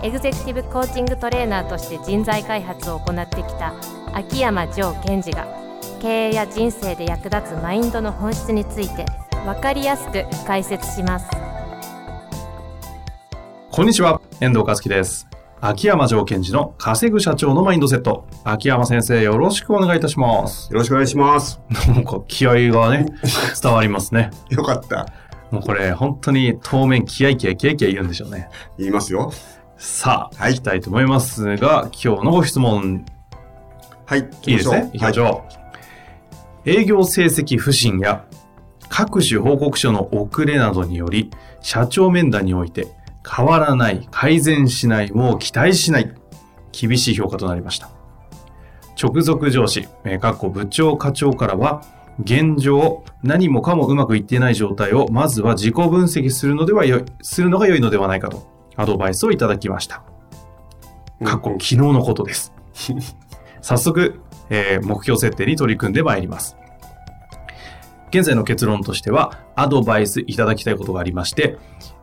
エグゼクティブコーチングトレーナーとして人材開発を行ってきた秋山城賢治が経営や人生で役立つマインドの本質について分かりやすく解説しますこんにちは、遠藤和樹です。秋山城賢治の稼ぐ社長のマインドセット。秋山先生、よろしくお願いいたします。よろしくお願いします。なんか気合がね、伝わりますね。よかった。もうこれ、本当に当面気合気合気合気合言うんでしょうね。言いますよ。さあ、はい行きたいと思いますが、今日のご質問、はい。いいですね？行きましょう。営業成績不振や各種報告書の遅れなどにより、社長面談において変わらない、改善しない、もう期待しない、厳しい評価となりました。直属上司、えー、かっこ部長課長からは、現状、何もかもうまくいっていない状態を、まずは自己分析するのではよい、するのが良いのではないかと、アドバイスをいただきました。過去、昨日のことです。早速、えー目標設定に取り組んでまいります。現在の結論としては、アドバイスいただきたいことがありまして、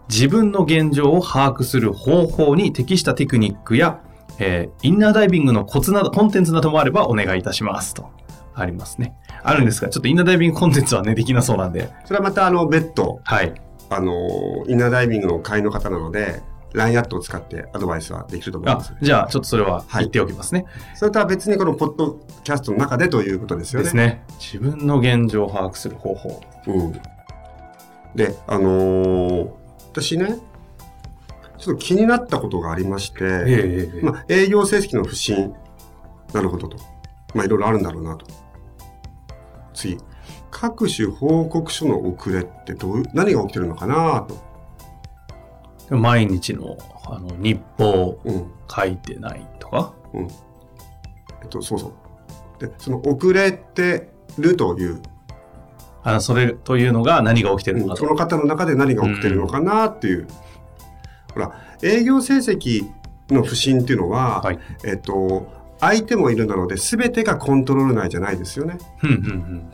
自分の現状を把握する方法に適したテクニックや、えーインナーダイビングのコツなど、コンテンツなどもあればお願いいたしますと。ありますね。あるんですが、ちょっとインナーダイビングコンテンツはね、できなそうなんで、それはまた、あの、別途、はい。あの、インナーダイビングの会の方なので、LINE アットを使ってアドバイスはできると思いあます。、じゃあ、ちょっとそれは言っておきますね。それとは別にこのポッドキャストの中でということですよね。ですね。自分の現状を把握する方法。うん。で、あのー私ね、ちょっと気になったことがありまして、ええまあ、営業成績の不振、なるほどと。まあ、いろいろあるんだろうなと。次、各種報告書の遅れってどう、何が起きてるのかなと。毎日のあの日報うん。書いてないとか？うん。えっと、そうそう。で、その遅れてるという、あそれというのが何が起きてるのかと。その方の中で何が起きてるのかなっていう。ほら、営業成績の不振っていうのは、はい。えっと、相手もいるなので、全てがコントロール内じゃないですよね。ふんふんふん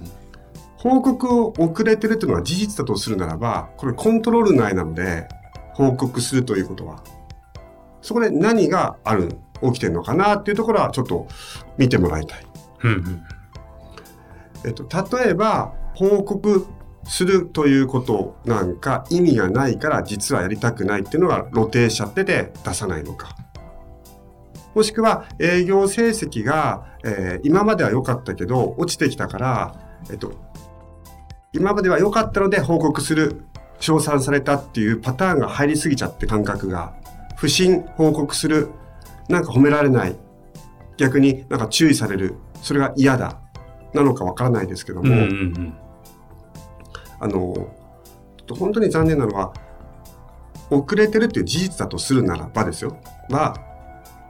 報告を遅れてるというのは事実だとするならば、これコントロール内なので、報告するということは。そこで何がある、起きてるのかなっていうところはちょっと見てもらいたい。えっと、例えば、報告するということなんか意味がないから実はやりたくないっていうのが露呈しちゃってて出さないのか。もしくは営業成績が、えー今までは良かったけど落ちてきたから、えっと、今までは良かったので報告する、称賛されたっていうパターンが入りすぎちゃって感覚が、不審報告する、なんか褒められない、逆になんか注意される、それが嫌だ、なのかわからないですけども、うんうんうんあの、ちょっと本当に残念なのは、遅れてるっていう事実だとするならばですよ。は、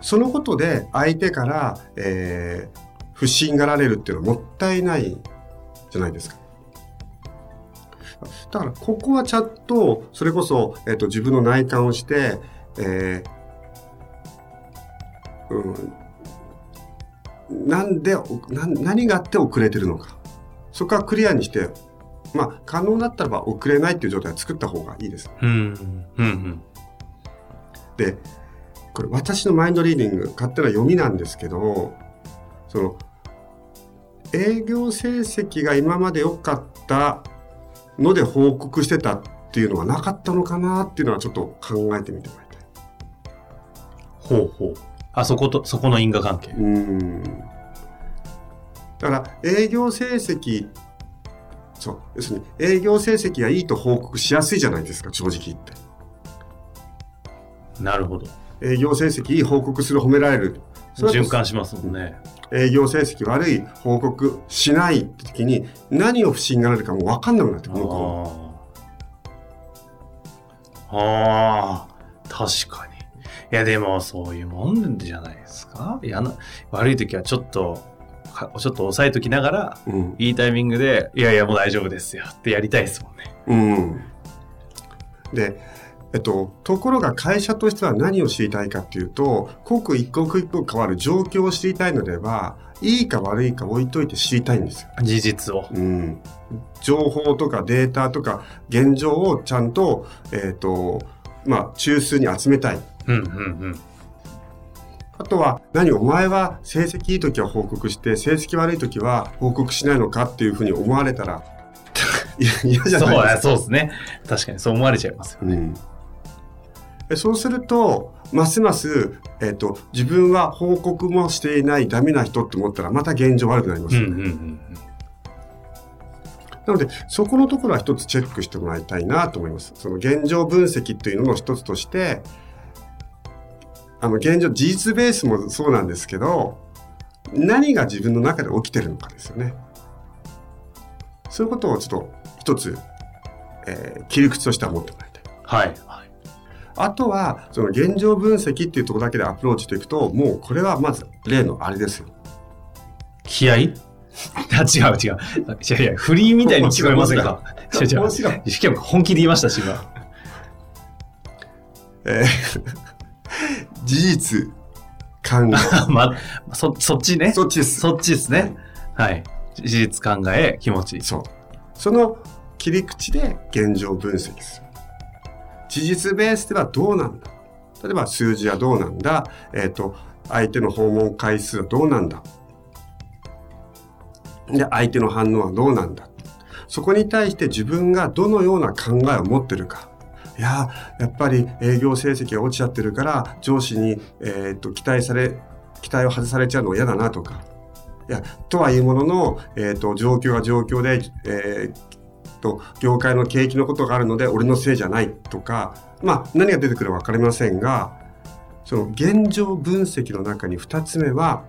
そのことで相手から、えー不審がられるっていうのはもったいないじゃないですか。だから、ここはちゃんと、それこそ、えっ、と、自分の内観をして、えーうん、なんで、な何があって遅れてるのか。そこはクリアにして、まあ、可能だったらば遅れないっていう状態を作った方がいいです。うんうんうんで、これ私のマインドリーディング、勝手な読みなんですけど、その、営業成績が今まで良かったので報告してたっていうのはなかったのかなっていうのはちょっと考えてみてもらいたい。ほうほう。あそこと、そこの因果関係。うーん。だから、営業成績、そう、要するに営業成績がいいと報告しやすいじゃないですか、正直言って。なるほど。営業成績いい報告する褒められる。循環しますもんね。営業成績悪い報告しないって時に何を不審がられるかもう分かんなくなってくるああ。確かに。いや、でも、そういうもんじゃないですか。いやな悪い時はちょっと、かちょっと抑えときながら、うん。いいタイミングで、いやいや、もう大丈夫ですよってやりたいですもんね。うん。で、えっと、ところが会社としては何を知りたいかっていうと、刻一刻一刻変わる状況を知りたいのでは、いいか悪いか置いといて知りたいんですよ。事実を。うん。情報とかデータとか現状をちゃんと、えっと、まあ、中枢に集めたい。うんうんうん。あとは、何お前は成績いい時は報告して、成績悪い時は報告しないのかっていうふうに思われたら、嫌じゃそうだないですか。そうですね。確かにそう思われちゃいますよ。うんえそうすると、ますます、えっ、と、自分は報告もしていないダメな人って思ったら、また現状悪くなりますよね。うんうんうんなので、そこのところは一つチェックしてもらいたいなと思います。その現状分析っていうのの一つとして、あの、現状、事実ベースもそうなんですけど、何が自分の中で起きてるのかですよね。そういうことをちょっと一つ、えー切り口としては持ってもらいたい。はい。はい。あとは、その現状分析っていうところだけでアプローチしていくと、もうこれはまず例のあれですよ。気合？い あ違う違う。いやいや、フリーみたいに聞こえませんか？違う違う。しかも本気で言いましたし、今。えー事実、考 ま、そ、そっちねえ。。そっちです。そっちですね。はい。事実考え、気持ち。そう。その切り口で現状分析する。事実ベースではどうなんだ？例えば数字はどうなんだ？えっ、と、相手の訪問回数はどうなんだ？で、相手の反応はどうなんだ？そこに対して自分がどのような考えを持ってるか。いや、やっぱり営業成績が落ちちゃってるから、上司に、えっ、と、期待され、期待を外されちゃうのは嫌だなとか。いや、とはいうものの、えっ、と、状況は状況で、えーと、業界の景気のことがあるので、俺のせいじゃないとか、まあ、何が出てくるかわかりませんが、その現状分析の中に二つ目は、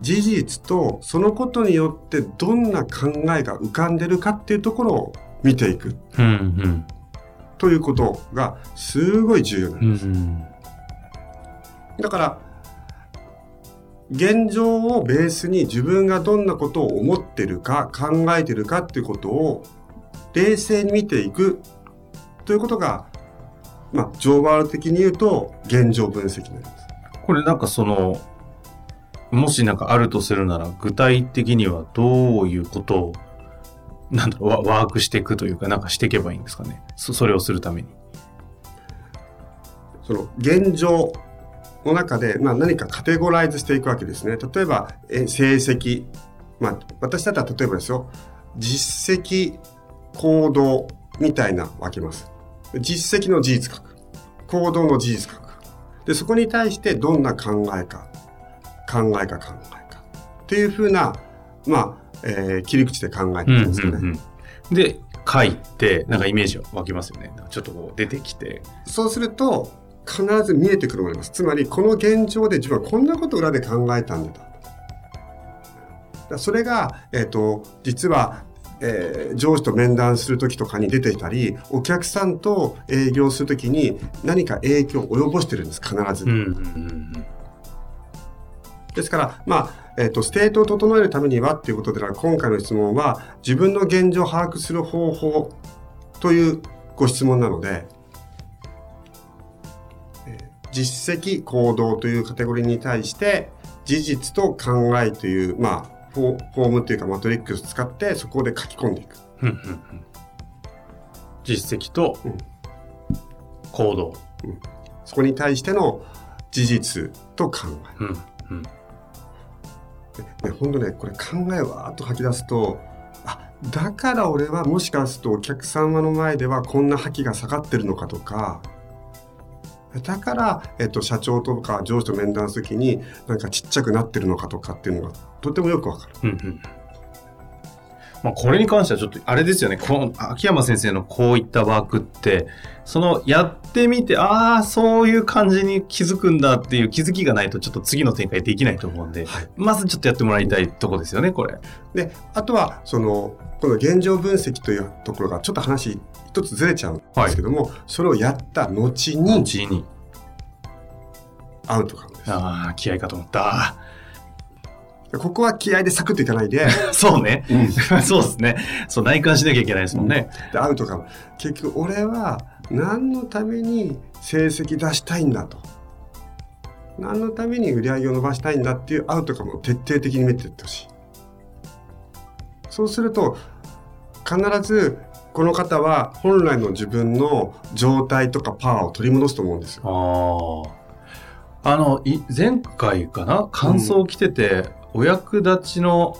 事実とそのことによってどんな考えが浮かんでるかっていうところを見ていくうんうん。ということがすごい重要なんです。うんうん。だから、現状をベースに自分がどんなことを思ってるか考えてるかっていうことを冷静に見ていくということが、まあ、ジョーバール的に言うと現状分析になります。これなんかその、もしなんかあるとするなら、具体的にはどういうことを、なんだろう、ワワークしていくというか、なんかしていけばいいんですかね。そそれをするために。その現状の中で、まあ、何かカテゴライズしていくわけですね。例えば、え成績。まあ、私だったら例えばですよ、実績、行動みたいな分けます。実績の事実書く。行動の事実書く。で、そこに対してどんな考えか、考えか考えか。っていうふうな、まあ、えー切り口で考えていくんですよね。で、書いて、なんかイメージ湧きますよね。ちょっとこう出てきて。そうすると、必ず見えてくると思います。つまり、この現状で自分はこんなことを裏で考えたんだと。それが、えっ、と、実は、えー上司と面談するときとかに出ていたり、お客さんと営業するときに何か影響を及ぼしてるんです、必ず。うんうんうんですから、まあ、えっ、と、ステートを整えるためにはっていうことでは、今回の質問は、自分の現状を把握する方法というご質問なので、えー実績、行動というカテゴリーに対して、事実と考えという、まあ、フォームというかマトリックスを使って、そこで書き込んでいく。うんうんうん実績とうん行動。そこに対しての事実と考え。うんうんね、本当ね、これ考えをわーっと吐き出すと、あ、だから俺はもしかするとお客様の前ではこんな覇気が下がってるのかとか、だから、えっと、社長とか上司と面談するときに、なんかちっちゃくなってるのかとかっていうのが、とてもよくわかる。うんうんまあ、これに関してはちょっとあれですよねこの秋山先生のこういったワークってそのやってみてああそういう感じに気づくんだっていう気づきがないとちょっと次の展開できないと思うんで、はいまずちょっとやってもらいたいとこですよねこれ。で、あとは、その、この現状分析というところがちょっと話一つずれちゃうんですけども、それをやった後に、後に。アウトカムです。ああ、気合かと思った。ここは気合でサクッといかないで、そうね。うん そうですね。そう、内観しなきゃいけないですもんね。でアウトカム。結局俺は何のために成績出したいんだと。何のために売り上げを伸ばしたいんだっていうアウトカムを徹底的に見ていってほしい。そうすると必ずこの方は本来の自分の状態とかパワーを取り戻すと思うんですよ。あの、い前回かな？感想来てて、お役立ちの、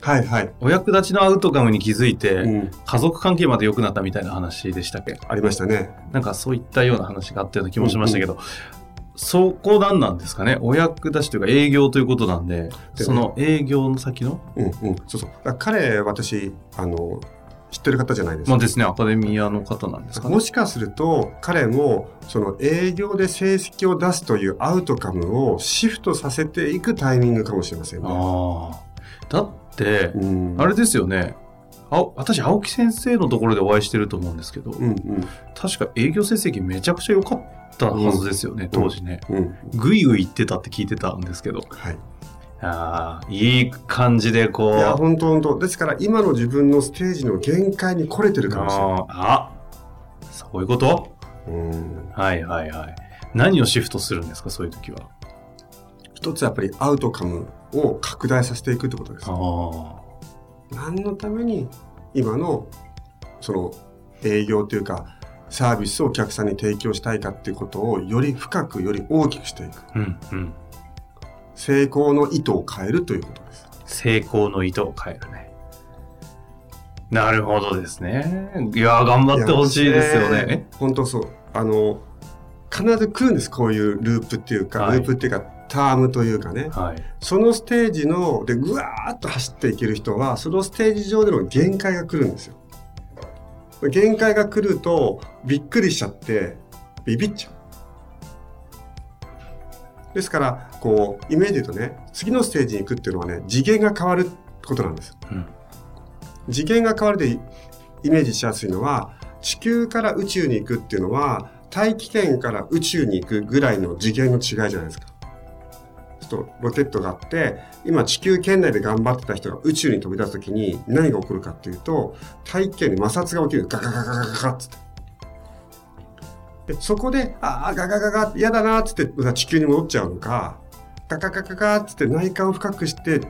はいはい。お役立ちのアウトカムに気づいて、うん、家族関係まで良くなったみたいな話でしたっけ？ありましたね。なんかそういったような話があったような気もしましたけど、そこなんなんですかね？お役立ちというか営業ということなんで、でその営業の先の、うんうん。そうそう。彼、私、あの、知ってる方じゃないですか。まあですね、アカデミアの方なんですかね。もしかすると彼もその営業で成績を出すというアウトカムをシフトさせていくタイミングかもしれませんね。ああ。だって、うんあれですよね。あ私、青木先生のところでお会いしてると思うんですけど、うん確か営業成績めちゃくちゃ良かったはずですよね、当時ね。うんうん。ぐいぐい言ってたって聞いてたんですけど。はい。ああ、いい感じでこう。いや、本当本当ですから今の自分のステージの限界に来れてるかもしれない。あそういうこと？うんはいはいはい。何をシフトするんですか、そういう時は？一つやっぱりアウトカムを拡大させていくってことです。あ何のために今のその営業というかサービスをお客さんに提供したいかっていうことをより深くより大きくしていく。あ。うんうん。成功の意図を変えるということです。成功の意図を変えるね。なるほどですね。いやー、頑張ってほしいですよね。本当そう。あの、必ず来るんです。こういうループっていうか、はいループっていうか、タームというかねえ。はい。そのステージの、で、ぐわーっと走っていける人は、そのステージ上での限界が来るんですよ。限界が来ると、びっくりしちゃって、ビビっちゃう。ですから、こう、イメージで言うとね、次のステージに行くっていうのはね、次元が変わることなんです。うん次元が変わるでイメージしやすいのは地球から宇宙に行くっていうのは大気圏から宇宙に行くぐらいの次元の違いじゃないですか。ちょっとロケットがあって今地球圏内で頑張ってた人が宇宙に飛び出す時に何が起こるかっていうと大気圏に摩擦が起きるガガガガガガガッつって。でそこでああガガガガ嫌だなっつってまた地球に戻っちゃうのかガガガガガっつって内観を深くして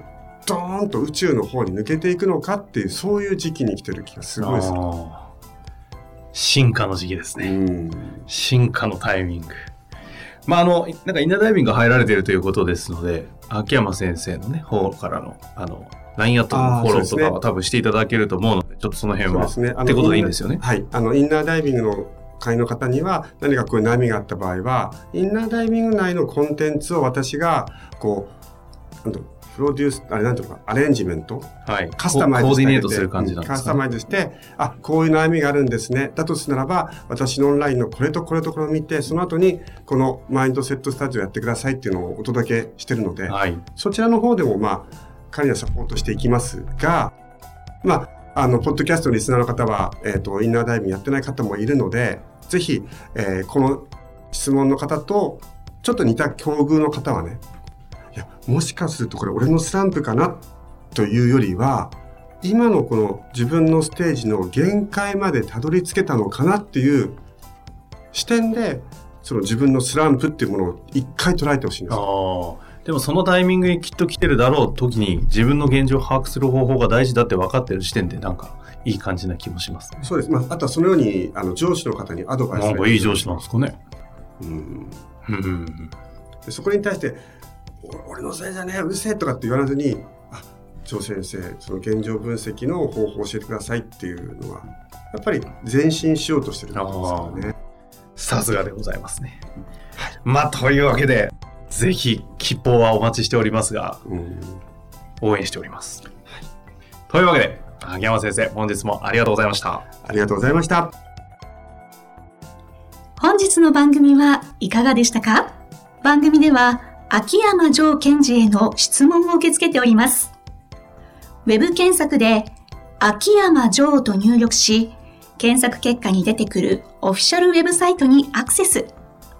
ドーンと宇宙の方に抜けていくのかっていうそういう時期に来てる気がすごいする。あー進化の時期ですね。うん進化のタイミング。まあ、あの、なんかインナーダイビングが入られているということですので、秋山先生のね、方からの、あの、LINE アットのフォローとかは多分していただけると思うので、ちょっとその辺は、そうですね。ってことでいいんですよね。はい。あの、インナーダイビングの会の方には、何かこういう悩みがあった場合は、インナーダイビング内のコンテンツを私が、こう、プロデュース、あれなんていうのか、アレンジメントはい。カスタマイズコーディしてあげてネートする感じなんでカスタ。マイズして、あ、こういう悩みがあるんですね。だとするならば、私のオンラインのこれとこれとこれを見て、その後に、このマインドセットスタジオやってくださいっていうのをお届けしてるので、はい。そちらの方でも、まあ、彼にはサポートしていきますが、まあ、あの、ポッドキャストのリスナーの方は、えっ、と、インナーダイビングやってない方もいるので、ぜひ、えーこの質問の方と、ちょっと似た境遇の方はね、いや、もしかするとこれ俺のスランプかなというよりは、今のこの自分のステージの限界までたどり着けたのかなっていう視点で、その自分のスランプっていうものを一回捉えてほしいんです。あ。でもそのタイミングにきっと来てるだろう時に自分の現状を把握する方法が大事だって分かってる時点でなんかいい感じな気もしますね。そうです。まあ、あとはそのように、あの、上司の方にアドバイスなんかいい上司なんですかね。うん。うんそこに対して、お俺のせいじゃねえ、うるせえとかって言われずに、あ、張先生、その現状分析の方法を教えてくださいっていうのは、やっぱり前進しようとしてるんですよね。さすがでございますね。まあ、というわけで、ぜひ、希望はお待ちしておりますが、うん。応援しております。というわけで、秋山先生、本日もありがとうございました。ありがとうございました。本日の番組はいかがでしたか？番組では秋山城賢治への質問を受け付けております。ウェブ検索で秋山城と入力し、検索結果に出てくるオフィシャルウェブサイトにアクセス。